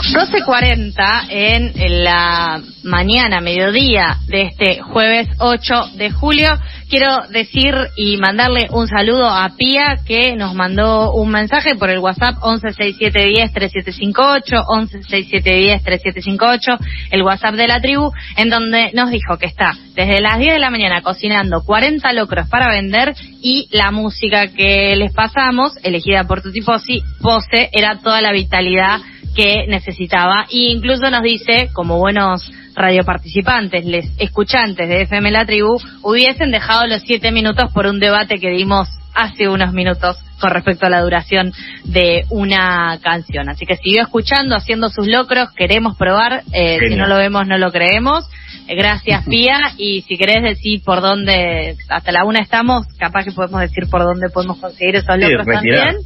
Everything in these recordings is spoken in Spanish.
12.40 en la mañana, mediodía de este jueves 8 de julio. Quiero decir y mandarle un saludo a Pía que nos mandó un mensaje por el WhatsApp 1167103758, 1167103758, el WhatsApp de la tribu, en donde nos dijo que está desde las 10 de la mañana cocinando 40 locros para vender y la música que les pasamos, elegida por Tutti Pose, era toda la vitalidad que necesitaba. E incluso nos dice, como buenos radioparticipantes, les escuchantes de FM La Tribu, hubiesen dejado los siete minutos por un debate que dimos hace unos minutos con respecto a la duración de una canción. Así que siguió escuchando, haciendo sus locros, queremos probar, eh, si no lo vemos no lo creemos. Eh, gracias Pía y si querés decir por dónde, hasta la una estamos, capaz que podemos decir por dónde podemos conseguir esos locros también.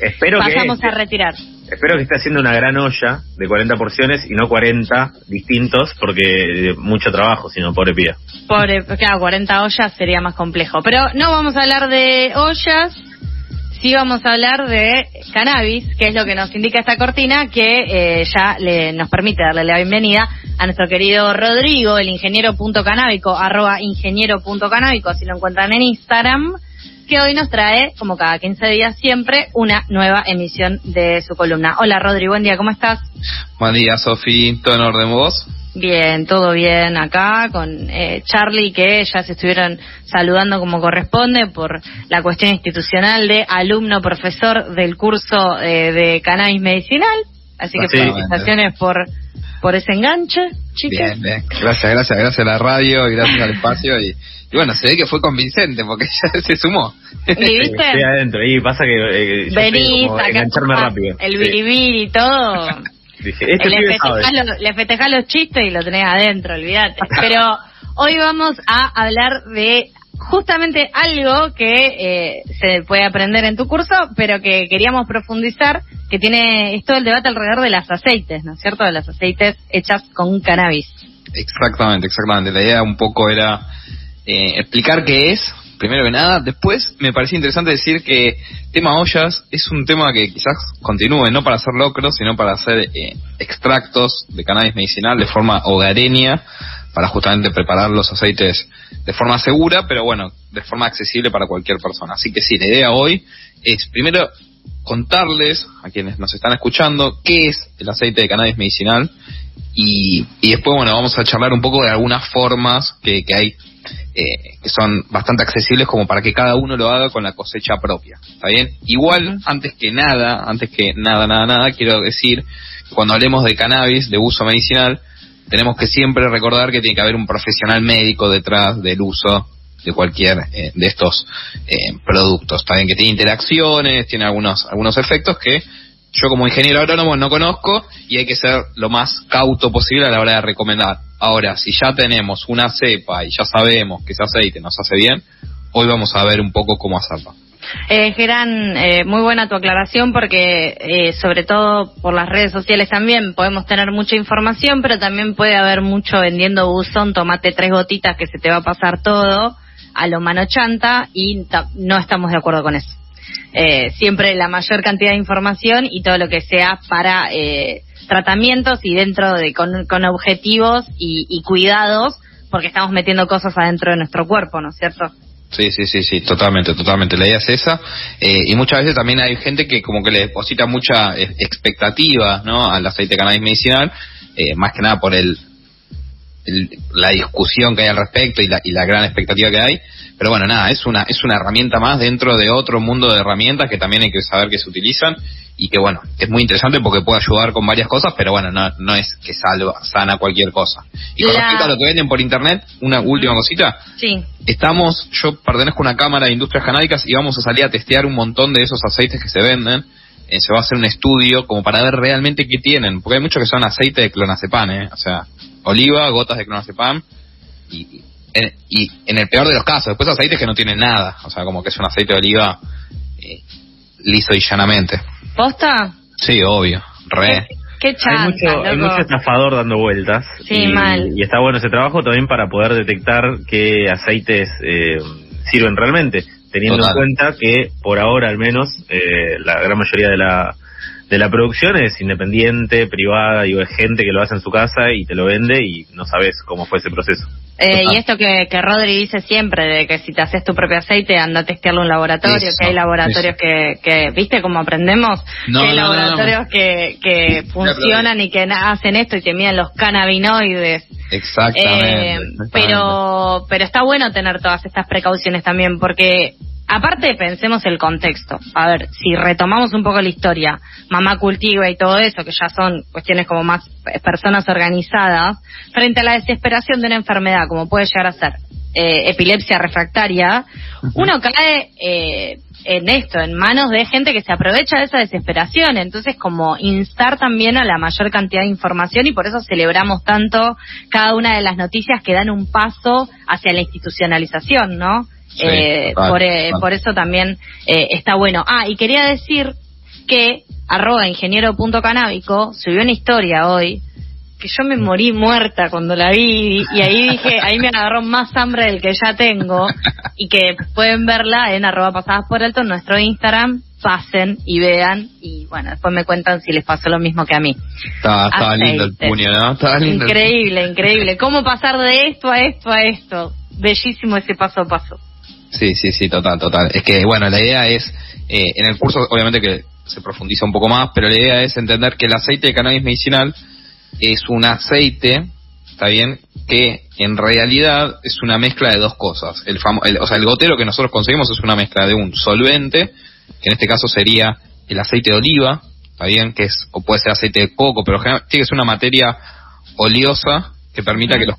Espero Pasamos a retirar. Espero que esté haciendo una gran olla de 40 porciones y no 40 distintos, porque mucho trabajo, sino pobre pía. Pobre, claro, 40 ollas sería más complejo. Pero no vamos a hablar de ollas, sí vamos a hablar de cannabis, que es lo que nos indica esta cortina, que eh, ya le, nos permite darle la bienvenida a nuestro querido Rodrigo, el ingeniero punto canábico, arroba ingeniero punto canábico, si lo encuentran en Instagram que hoy nos trae, como cada 15 días siempre, una nueva emisión de su columna. Hola Rodri, buen día, ¿cómo estás? Buen día Sofi, ¿todo en orden vos? Bien, todo bien acá con eh, Charlie que ya se estuvieron saludando como corresponde por la cuestión institucional de alumno profesor del curso eh, de cannabis medicinal. Así que felicitaciones por por ese enganche, chicas. Bien, bien. Gracias, gracias, gracias a la radio y gracias al espacio y y bueno, se ve que fue convincente porque ya se sumó. ¿Y viste? Estoy adentro y pasa que eh, Venís, engancharme rápido. El biribir y todo. Dije, este le, festejás los chistes y lo tenés adentro, olvídate. Pero hoy vamos a hablar de justamente algo que eh, se puede aprender en tu curso, pero que queríamos profundizar, que tiene es todo el debate alrededor de las aceites, ¿no es cierto? De las aceites hechas con cannabis. Exactamente, exactamente. La idea un poco era eh, explicar qué es, primero que nada. Después me parecía interesante decir que tema ollas es un tema que quizás continúe, no para hacer locros, sino para hacer eh, extractos de cannabis medicinal de forma hogareña, para justamente preparar los aceites de forma segura, pero bueno, de forma accesible para cualquier persona. Así que sí, la idea hoy es primero contarles a quienes nos están escuchando qué es el aceite de cannabis medicinal y, y después, bueno, vamos a charlar un poco de algunas formas que, que hay eh, que son bastante accesibles como para que cada uno lo haga con la cosecha propia. ¿Está bien? Igual, antes que nada, antes que nada, nada, nada, quiero decir, cuando hablemos de cannabis, de uso medicinal, tenemos que siempre recordar que tiene que haber un profesional médico detrás del uso de cualquier eh, de estos eh, productos. Está bien que tiene interacciones, tiene algunos, algunos efectos que yo como ingeniero agrónomo no conozco y hay que ser lo más cauto posible a la hora de recomendar. Ahora, si ya tenemos una cepa y ya sabemos que ese aceite nos hace bien, hoy vamos a ver un poco cómo hacerlo. Eh, Gerán, eh, muy buena tu aclaración porque eh, sobre todo por las redes sociales también podemos tener mucha información, pero también puede haber mucho vendiendo buzón, tomate tres gotitas que se te va a pasar todo a lo mano chanta y no estamos de acuerdo con eso. Eh, siempre la mayor cantidad de información y todo lo que sea para eh, tratamientos y dentro de con, objetivos y, cuidados porque estamos metiendo cosas adentro de nuestro cuerpo, ¿no es cierto? Sí, sí, sí, sí, totalmente, totalmente. La idea es esa. Eh, y muchas veces también hay gente que como que le deposita mucha expectativa, ¿no? Al aceite de cannabis medicinal, más que nada por el, la discusión que hay al respecto y la, y la gran expectativa que hay. Pero bueno, nada, es una, es una herramienta más dentro de otro mundo de herramientas que también hay que saber que se utilizan y que bueno, es muy interesante porque puede ayudar con varias cosas, pero bueno, no, no es que salva, sana cualquier cosa. Y con respecto a lo que venden por internet, una última cosita. Sí. Estamos, yo pertenezco a una cámara de industrias canábicas y vamos a salir a testear un montón de esos aceites que se venden. Eh, se va a hacer un estudio como para ver realmente qué tienen, porque hay muchos que son aceite de clonazepam, ¿eh? o sea, oliva, gotas de clonazepam y, en, y en el peor de los casos, después aceites que no tienen nada, o sea, como que es un aceite de oliva eh, liso y llanamente. ¿Posta? Sí, obvio, re. Qué, hay, mucho, hay mucho estafador dando vueltas. Sí, y, mal. Y está bueno ese trabajo también para poder detectar qué aceites eh, sirven realmente, teniendo en cuenta que por ahora al menos eh, la gran mayoría de la de la producción es independiente, privada, digo, es gente que lo hace en su casa y te lo vende y no sabes cómo fue ese proceso. Eh, y esto que, que Rodri dice siempre, de que si te haces tu propio aceite, anda a testearlo en un laboratorio, Eso, que hay laboratorios que, que, ¿viste cómo aprendemos? No, que hay no, no, no. laboratorios que, que funcionan y que hacen esto y te miden los cannabinoides. Exactamente. Eh, exactamente. pero, pero está bueno tener todas estas precauciones también, porque aparte pensemos el contexto. A ver, si retomamos un poco la historia, mamá cultiva y todo eso, que ya son cuestiones como más eh, personas organizadas, frente a la desesperación de una enfermedad, como puede llegar a ser eh, epilepsia refractaria, uno cae eh, en esto, en manos de gente que se aprovecha de esa desesperación. Entonces, como instar también a la mayor cantidad de información y por eso celebramos tanto cada una de las noticias que dan un paso hacia la institucionalización, ¿no? Sí, Eh, por, eh, por eso también eh, está bueno. Ah, y quería decir que arroba ingeniero.canábico subió una historia hoy que yo me morí muerta cuando la vi y ahí dije, ahí me agarró más hambre del que ya tengo y que pueden verla en arroba pasadas por alto en nuestro Instagram, pasen y vean y bueno, después me cuentan si les pasó lo mismo que a mí. Estaba, estaba lindo el puño, ¿no? Estaba lindo. el Increíble, increíble. ¿Cómo pasar de esto a esto a esto? Bellísimo ese paso a paso. Sí, sí, sí, total, total. Es que, bueno, la idea es, eh, en el curso obviamente que se profundiza un poco más, pero la idea es entender que el aceite de cannabis medicinal es un aceite, está bien, que en realidad es una mezcla de dos cosas. El famo- el- o sea, el gotero que nosotros conseguimos es una mezcla de un solvente, que en este caso sería el aceite de oliva, está bien, que es, o puede ser aceite de coco, pero tiene que ser una materia oleosa que permita que los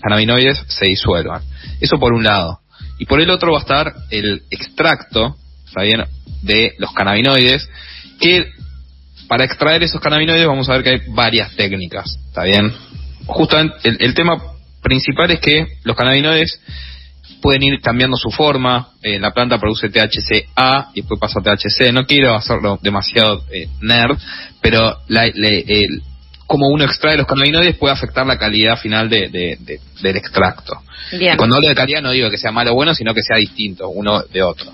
cannabinoides se disuelvan. Eso por un lado. Y por el otro va a estar el extracto, ¿está bien?, de los cannabinoides, que para extraer esos cannabinoides vamos a ver que hay varias técnicas, ¿está bien? Justamente el, tema principal es que los cannabinoides pueden ir cambiando su forma, eh, la planta produce THC-A y después pasa a THC, no quiero hacerlo demasiado eh, nerd, pero la, el- cómo uno extrae los cannabinoides puede afectar la calidad final de- de- de- del extracto. Bien. Y cuando hablo de calidad no digo que sea malo o bueno, sino que sea distinto uno de otro.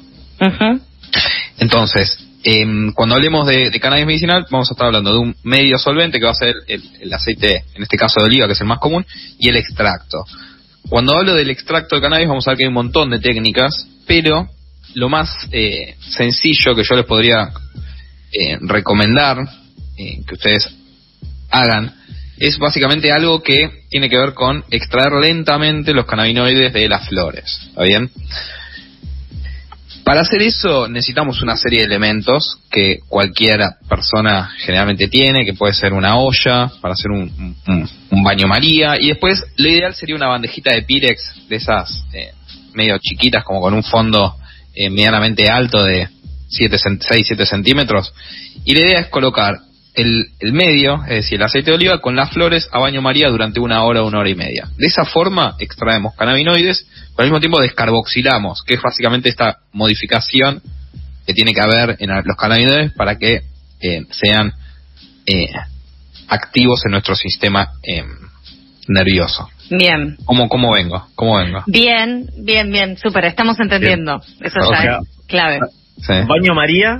Entonces, em, cuando hablemos de, de cannabis medicinal, vamos a estar hablando de un medio solvente que va a ser el, el aceite, en este caso de oliva, que es el más común, y el extracto. Cuando hablo del extracto de cannabis, vamos a ver que hay un montón de técnicas, pero lo más eh, sencillo que yo les podría eh, recomendar eh, que ustedes hagan es básicamente algo que tiene que ver con extraer lentamente los cannabinoides de las flores. ¿Está bien? Para hacer eso necesitamos una serie de elementos que cualquier persona generalmente tiene, que puede ser una olla para hacer un, baño María, y después lo ideal sería una bandejita de Pirex de esas eh, medio chiquitas, como con un fondo eh, medianamente alto de 6-7 centímetros, y la idea es colocar el, el medio, es decir, el aceite de oliva, con las flores a baño María durante una hora, una hora y media. De esa forma extraemos cannabinoides, pero al mismo tiempo descarboxilamos, que es básicamente esta modificación que tiene que haber en los cannabinoides para que eh, sean eh, activos en nuestro sistema eh, nervioso. Bien. ¿Cómo, ¿Cómo vengo? ¿Cómo vengo? Bien, bien, bien, súper, estamos entendiendo. Eso O sea, es clave. Sí. Baño María,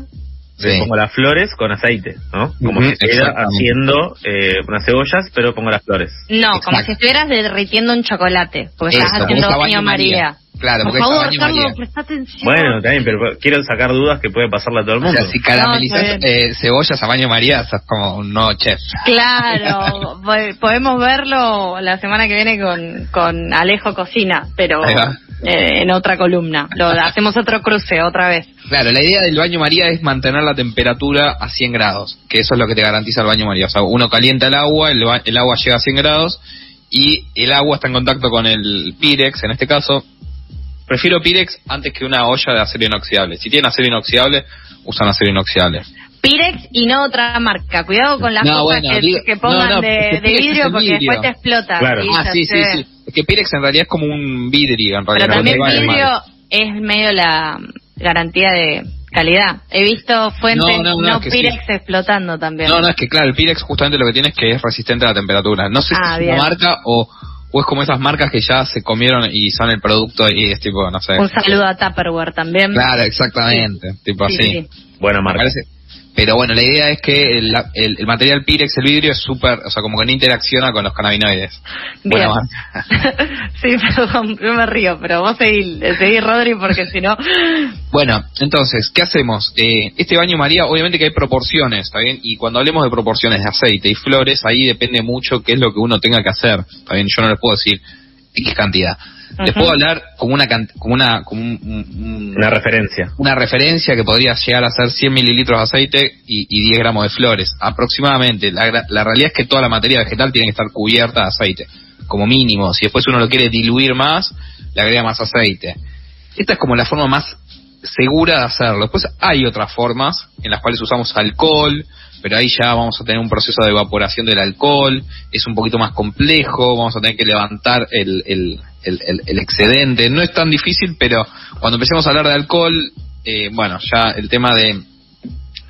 le Sí. pongo las flores con aceite, ¿no? Como Ujú, si estuviera haciendo eh, unas cebollas, pero pongo las flores. No, como Exacto. si estuvieras derritiendo un chocolate, porque Eso, estás haciendo baño María. María. Claro, Por porque favor, baño Carlos, María. presta atención. Bueno, también, pero quiero sacar dudas que puede pasarle a todo el O mundo. sea, si caramelizas No, eh, cebollas a baño María, sos como un nuevo chef. Claro, po- podemos verlo la semana que viene con, con Alejo Cocina, pero eh, en otra columna. Lo hacemos otro cruce otra vez. Claro, la idea del baño María es mantener la temperatura a 100 grados, que eso es lo que te garantiza el baño María. O sea, uno calienta el agua, el, ba- el agua llega a 100 grados y el agua está en contacto con el Pirex, en este caso. Prefiero Pirex antes que una olla de acero inoxidable. Si tienen acero inoxidable, usan acero inoxidable. Pirex y no otra marca. Cuidado con las No, cosas bueno, que, digo- que pongan no, no, de, vidrio porque vidrio. después te explota. Claro. ah, sí, sí, sí. Es que Pirex en realidad es como un vidrio, en realidad. Pero también vidrio es medio la garantía de calidad. He visto fuentes No, no, no, no, es que Pirex explotando también. No, no, es que claro, el Pirex justamente lo que tiene es que es resistente a la temperatura. No sé Ah, si es bien. una marca o, o es como esas marcas que ya se comieron y son el producto y es tipo, no sé. Un saludo a Tupperware también. Claro, exactamente. Tipo Sí, así. sí. Buena Me marca. parece, pero bueno, la idea es que el, el, el material Pirex, el vidrio, es súper, o sea, como que no interacciona con los cannabinoides. Bien. Bueno, sí, perdón, yo me río, pero vos seguí, seguí Rodri, porque si no... Bueno, entonces, ¿qué hacemos? Eh, este baño María, obviamente que hay proporciones, ¿está bien? Y cuando hablemos de proporciones de aceite y flores, ahí depende mucho qué es lo que uno tenga que hacer, ¿está bien? Yo no les puedo decir qué cantidad. Les puedo hablar como una can- como una como un- un- un- Una referencia. una referencia que podría llegar a ser 100 mililitros de aceite y, y 10 gramos de flores, aproximadamente. La, gra- la realidad es que toda la materia vegetal tiene que estar cubierta de aceite, como mínimo. Si después uno lo quiere diluir más, le agrega más aceite. Esta es como la forma más segura de hacerlo. Después hay otras formas en las cuales usamos alcohol, pero ahí ya vamos a tener un proceso de evaporación del alcohol, es un poquito más complejo, vamos a tener que levantar el, el, el, el- el excedente. No es tan difícil, pero cuando empecemos a hablar de alcohol, eh, bueno, ya el tema de...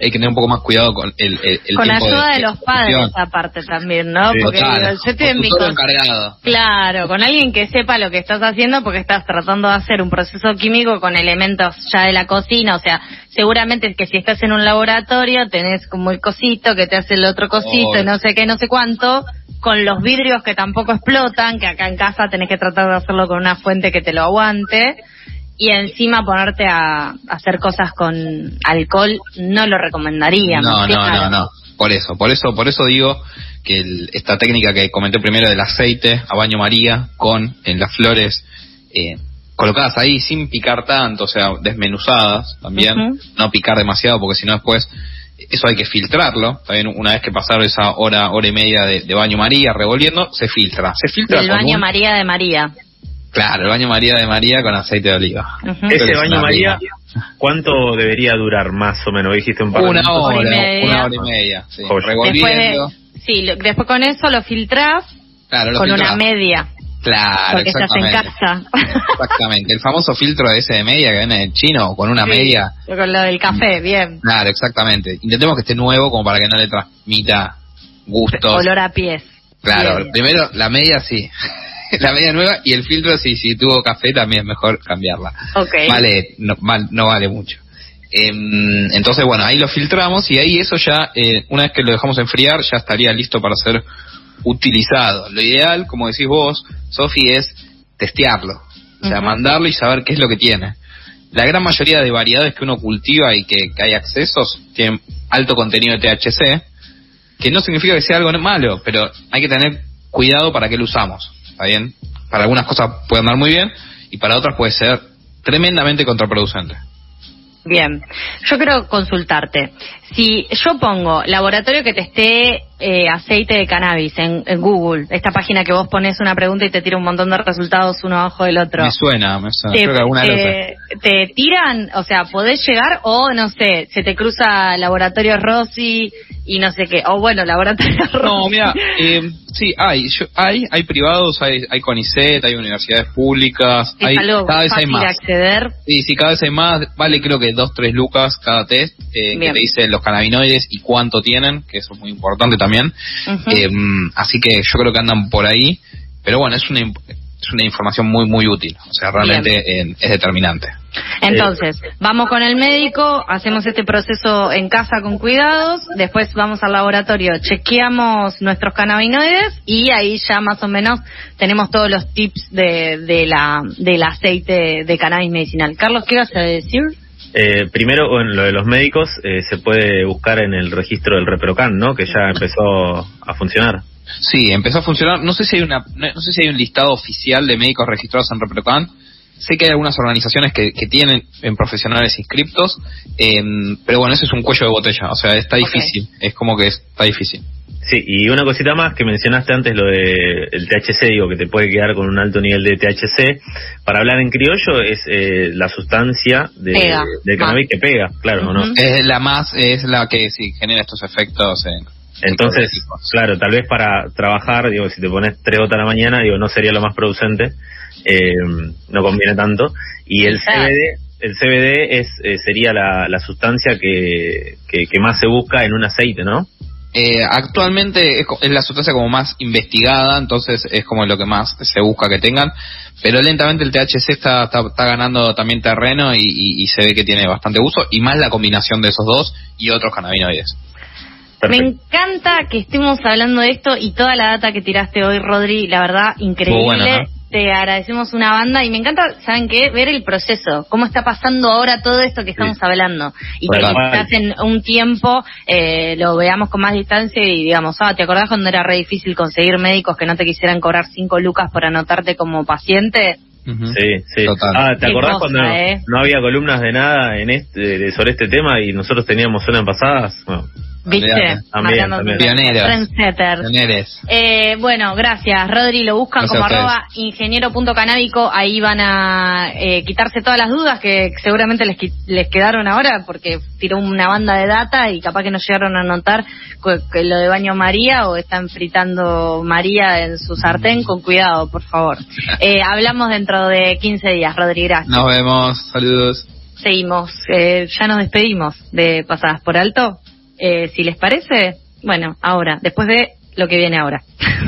Hay que tener un poco más cuidado con el, el, el Con tiempo ayuda de, de los padres aparte también, ¿no? Sí, porque digo, yo estoy en mi con- encargado. Claro, con alguien que sepa lo que estás haciendo porque estás tratando de hacer un proceso químico con elementos ya de la cocina, o sea, seguramente que si estás en un laboratorio tenés como el cosito que te hace el otro cosito y no sé qué, no sé cuánto, con los vidrios que tampoco explotan, que acá en casa tenés que tratar de hacerlo con una fuente que te lo aguante. Y encima ponerte a, a hacer cosas con alcohol no lo recomendaría. No, ¿me no, no, no. Por eso, por eso, por eso digo que el- esta técnica que comenté primero del aceite a baño María con en las flores eh, colocadas ahí sin picar tanto, o sea, desmenuzadas también, no picar demasiado porque si no después eso hay que filtrarlo, también una vez que pasaron esa hora, hora y media de, de baño María revolviendo, se filtra, se filtra con baño un- María de María. claro, el baño María de María con aceite de oliva. Creo que Ese es baño María. ¿cuánto debería durar más o menos? Dijiste un par de Una minutos. hora, Hora y media. una hora y media, sí, Joya. Después, revolviendo. de, sí, lo- después con eso lo filtrás Claro, lo con una media, Claro, porque estás en exactamente. casa. Exactamente, el famoso filtro de ese de media que viene del chino, con una Sí, media. Con lo del café, bien. Claro, exactamente. Intentemos que esté nuevo como para que no le transmita gustos. Olor a pies. Claro, Bien. primero la media sí. la media nueva y el filtro sí, si tuvo café también es mejor cambiarla. Ok. Vale, no, mal- no vale mucho. Em, entonces, bueno, ahí lo filtramos y ahí eso ya, eh, una vez que lo dejamos enfriar, ya estaría listo para ser utilizado. Lo ideal, como decís vos, Sofi, es testearlo. O sea, mandarlo y saber qué es lo que tiene. La gran mayoría de variedades que uno cultiva y que, que hay accesos tienen alto contenido de THC, que no significa que sea algo malo, pero hay que tener cuidado para qué lo usamos. ¿Está bien? Para algunas cosas puede andar muy bien y para otras puede ser tremendamente contraproducente. Bien. Yo quiero consultarte. Si yo pongo laboratorio que testé eh, aceite de cannabis en, en Google, esta página que vos pones una pregunta y te tira un montón de resultados uno abajo del otro. Me suena, me suena. te, Creo que alguna vez lo te- te tiran, o sea, podés llegar o no sé, se te cruza laboratorio Rossi y no sé qué, o bueno, laboratorio Rossi. No, mira, eh, sí, hay, yo- hay, hay privados, hay, hay CONICET, hay universidades públicas, es hay, algo cada vez hay fácil más. acceder. Sí, sí, cada vez hay más, vale creo que dos, tres lucas cada test, eh, que te dice los cannabinoides y cuánto tienen, que eso es muy importante también. Eh, así que yo creo que andan por ahí, pero bueno, es una, es una información muy, muy útil, o sea, realmente eh, es determinante. Entonces, vamos con el médico, hacemos este proceso en casa con cuidados, después vamos al laboratorio, chequeamos nuestros cannabinoides y ahí ya más o menos tenemos todos los tips de, de la, del aceite de cannabis medicinal. Carlos, ¿qué vas a decir? Eh, primero, en lo de los médicos, eh, se puede buscar en el registro del Reprocan, ¿no? Que ya empezó a funcionar. Sí, empezó a funcionar. No sé si hay una, no, sé si hay un listado oficial de médicos registrados en Reprocan. Sé que hay algunas organizaciones que, que tienen en profesionales inscriptos, em, pero bueno, ese es un cuello de botella. O sea, está difícil. Es como que está difícil. Sí, y una cosita más que mencionaste antes, lo de el THC, digo, que te puede quedar con un alto nivel de THC. Para hablar en criollo, es eh, la sustancia de, Pega. del cannabis que pega, claro, ¿o ¿no? Es la más, es la que sí genera estos efectos. En, Entonces, claro, tal vez para trabajar, digo, si te pones tres gotas a la mañana, digo, no sería lo más producente, eh, no conviene tanto. Y el. CBD, el CBD es, eh, sería la, la sustancia que, que, que más se busca en un aceite, ¿no? Eh, actualmente es, co- es la sustancia como más investigada, entonces es como lo que más se busca que tengan, pero lentamente el THC está, está, está ganando también terreno y, y- y se ve que tiene bastante uso, y más la combinación de esos dos y otros cannabinoides. Me encanta que estemos hablando de esto y toda la data que tiraste hoy, Rodri, la verdad, increíble. Te agradecemos una banda y me encanta, ¿saben qué? Ver el proceso, cómo está pasando ahora todo esto que estamos Sí. hablando. Y que Total. quizás en un tiempo eh, lo veamos con más distancia y digamos, ah, ¿te acordás cuando era re difícil conseguir médicos que no te quisieran cobrar cinco lucas por anotarte como paciente? Sí, sí. Total. Ah, ¿te acordás cosa, cuando eh. no había columnas de nada en este de- sobre este tema y nosotros teníamos una en pasadas? Bueno, ¿Viste? También. Pioneros. Eh, bueno, gracias. Rodri, lo buscan Gracias como arroba ingeniero.canábico. Ahí van a eh, quitarse todas las dudas que seguramente les, les quedaron ahora porque tiró una banda de data y capaz que no llegaron a notar que lo de baño María o están fritando María en su sartén. Con cuidado, por favor. Eh, hablamos dentro de 15 días, Rodri. Gracias. Nos vemos, saludos. Seguimos. Eh, ya nos despedimos de Pasadas por Alto. Eh, si les parece, bueno, ahora, después de lo que viene ahora.